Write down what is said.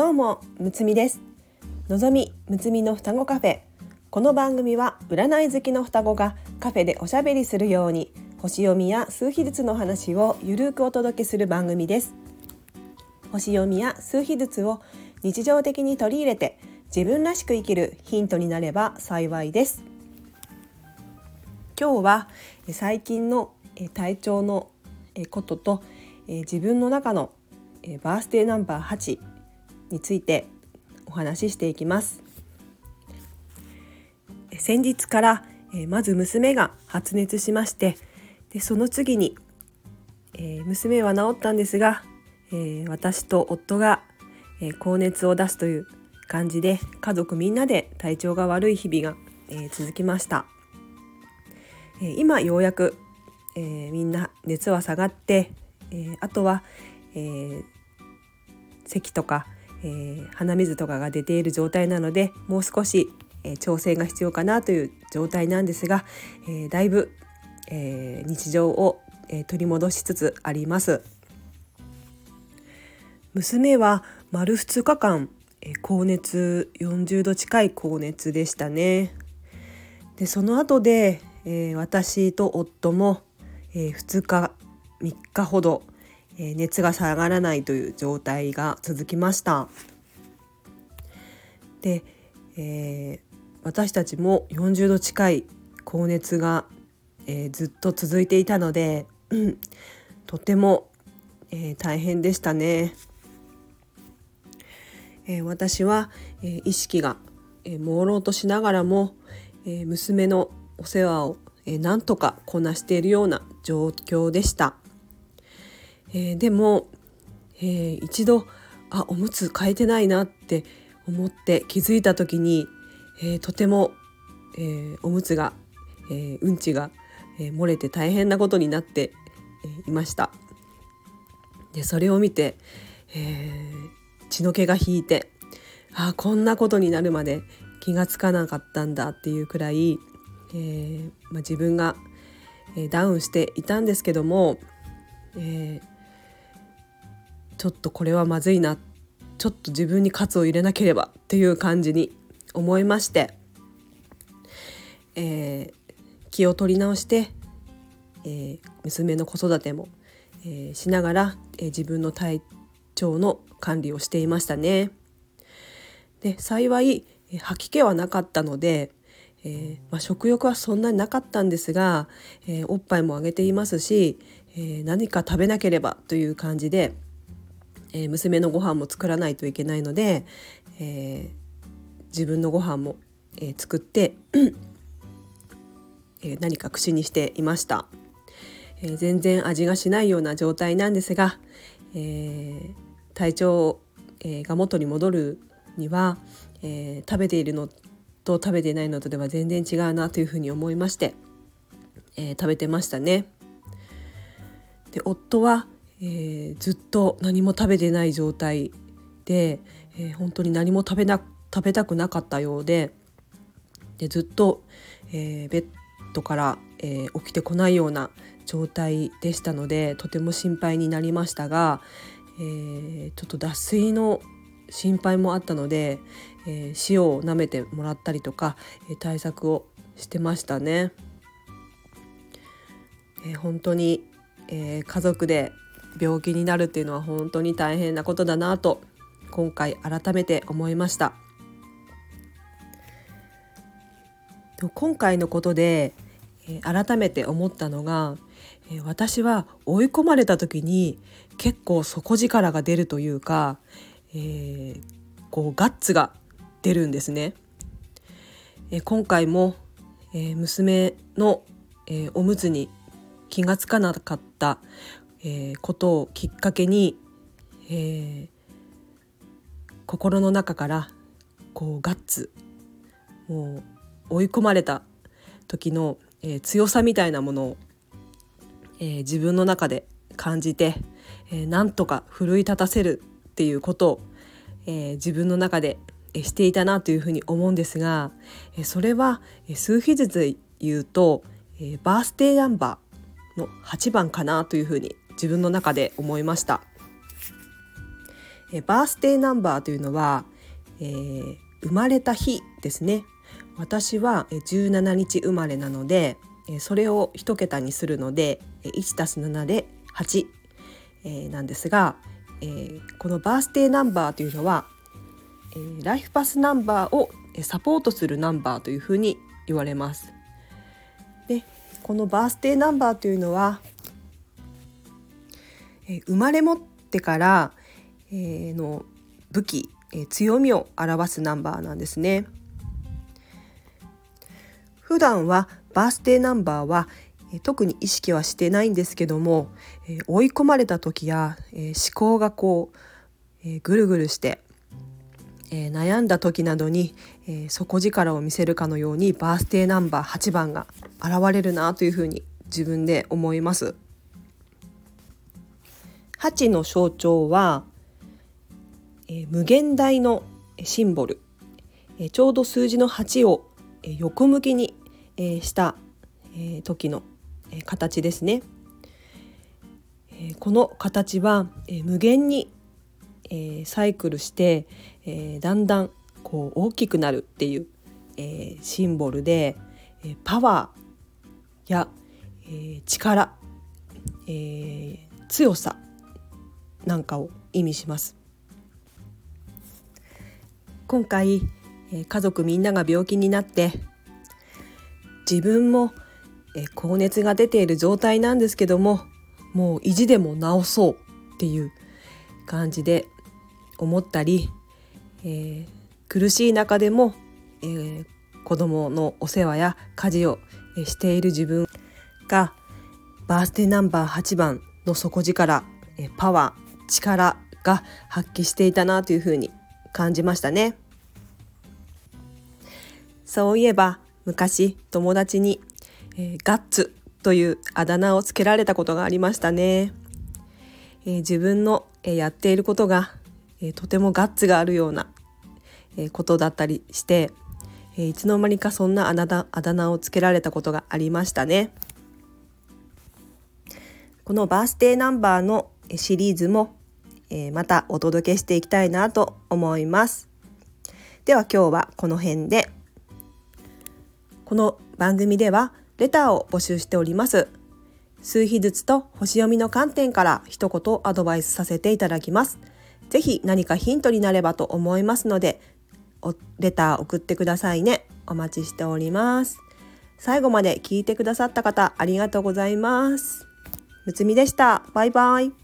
どうもむつみです。のぞみむつみの双子カフェ。この番組は占い好きの双子がカフェでおしゃべりするように星読みや数秘術の話をゆるくお届けする番組です。星読みや数秘術を日常的に取り入れて自分らしく生きるヒントになれば幸いです。今日は最近の体調のことと自分の中のバースデーナンバー8についてお話ししていきます先日からまず娘が発熱しましてでその次にえ娘は治ったんですがえ私と夫がえ高熱を出すという感じで家族みんなで体調が悪い日々がえ続きました。え今ようやく、えー、みんな熱は下がって、えー、あとは、えー、咳とか、え鼻水とかが出ている状態なのでもう少し、え調整が必要かなという状態なんですが、えだいぶ、え日常を、え取り戻しつつあります。娘は丸2日間、え高熱40度近い高熱でしたね。でその後でえー、私と夫も、えー、2日3日ほど、え、熱が下がらないという状態が続きました。で、え私たちも40度近い高熱が、えずっと続いていたので、うん、とても、え大変でしたね。え私は、え意識が、え朦朧としながらも、え娘のお世話を、えー、なんとかこなしているような状況でした。えー、でも、えー、一度あおむつ変えてないなって思って気づいた時に、えー、とても、えー、おむつが、えー、うんちが、えー、漏れて大変なことになっていました。でそれを見て、えー、血の気が引いてあこんなことになるまで気がつかなかったんだっていうくらい、えー、まあ、自分が、えダウンしていたんですけども、えー、ちょっとこれはまずいなちょっと自分に喝を入れなければっていう感じに思いまして、えー、気を取り直して、え娘の子育ても、えしながら、え自分の体調の管理をしていましたね。で幸い吐き気はなかったので、え、まあ、食欲はそんなになかったんですが、え、おっぱいもあげていますし、え、何か食べなければという感じで、え娘のご飯も作らないといけないので、え自分のご飯も、え作ってえ何か口にしていました、え全然味がしないような状態なんですが、え体調、えが元に戻るには、え食べているのと食べてないのとでは全然違うなというふうに思いまして、え、食べてましたね。で夫は、えー、ずっと何も食べてない状態で、えー、本当に何も食べな食べたくなかったようででずっと、えベッドから、え起きてこないような状態でしたのでとても心配になりましたが、えちょっと脱水の心配もあったので、えー、塩を舐めてもらったりとか、えー、対策をしてましたね。えー、本当に、え家族で病気になるっていうのは本当に大変なことだなと今回改めて思いました。今回のことで、改めて思ったのが、私は追い込まれた時に結構底力が出るというか、えー、こうガッツが出るんですね。今回も、娘の、おむつに気がつかなかった、えー、ことをきっかけに、えー、心の中からこうガッツもう追い込まれた時の、えー、強さみたいなものを、えー、自分の中で感じて、えー、なんとか奮い立たせるっていうことを、えー、自分の中でしていたなというふうに思うんですがそれは数秘術で言うとバースデーナンバーの8番かなというふうに自分の中で思いました。えバースデーナンバーというのは、えー、生まれた日ですね私は17日生まれなのでそれを1桁にするので 1+7 で8えなんですがえこのバースデーナンバーというのはえライフパスナンバーをサポートするナンバーというふうに言われます。でこのバースデーナンバーというのは生まれ持ってからの武器強みを表すナンバーなんですね。普段はバースデーナンバーは特に意識はしてないんですけども追い込まれた時や思考がこうぐるぐるして悩んだ時などに底力を見せるかのようにバースデーナンバー8番が現れるなというふうに自分で思います。8の象徴はえ無限大のシンボルえちょうど数字の8を横向きにえしたえ時のえ形ですね。えこの形はえ無限にえサイクルしてえだんだんこう大きくなるっていうえシンボルでえパワーやえ力え強さなんかを意味します。今回家族みんなが病気になって自分も高熱が出ている状態なんですけどももう意地でも治そうっていう感じで思ったり、えー、苦しい中でも、えー、子供のお世話や家事をしている自分がバースデーナンバー8番の底力パワー力が発揮していたなというふうに感じましたね。そういえば昔友達に、えー、ガッツというあだ名をつけられたことがありましたね、えー、自分の、えー、やっていることが、えとてもガッツがあるような、えことだったりして、えいつの間にかそんなあだあだ名をつけられたことがありましたねこのバースデーナンバーのシリーズも、えまたお届けしていきたいなと思いますでは今日はこの辺でこの番組ではレターを募集しております。数日ずつと星読みの観点から一言アドバイスさせていただきます。ぜひ何かヒントになればと思いますので、レター送ってくださいね。お待ちしております。最後まで聞いてくださった方ありがとうございます。むつみでした。バイバイ。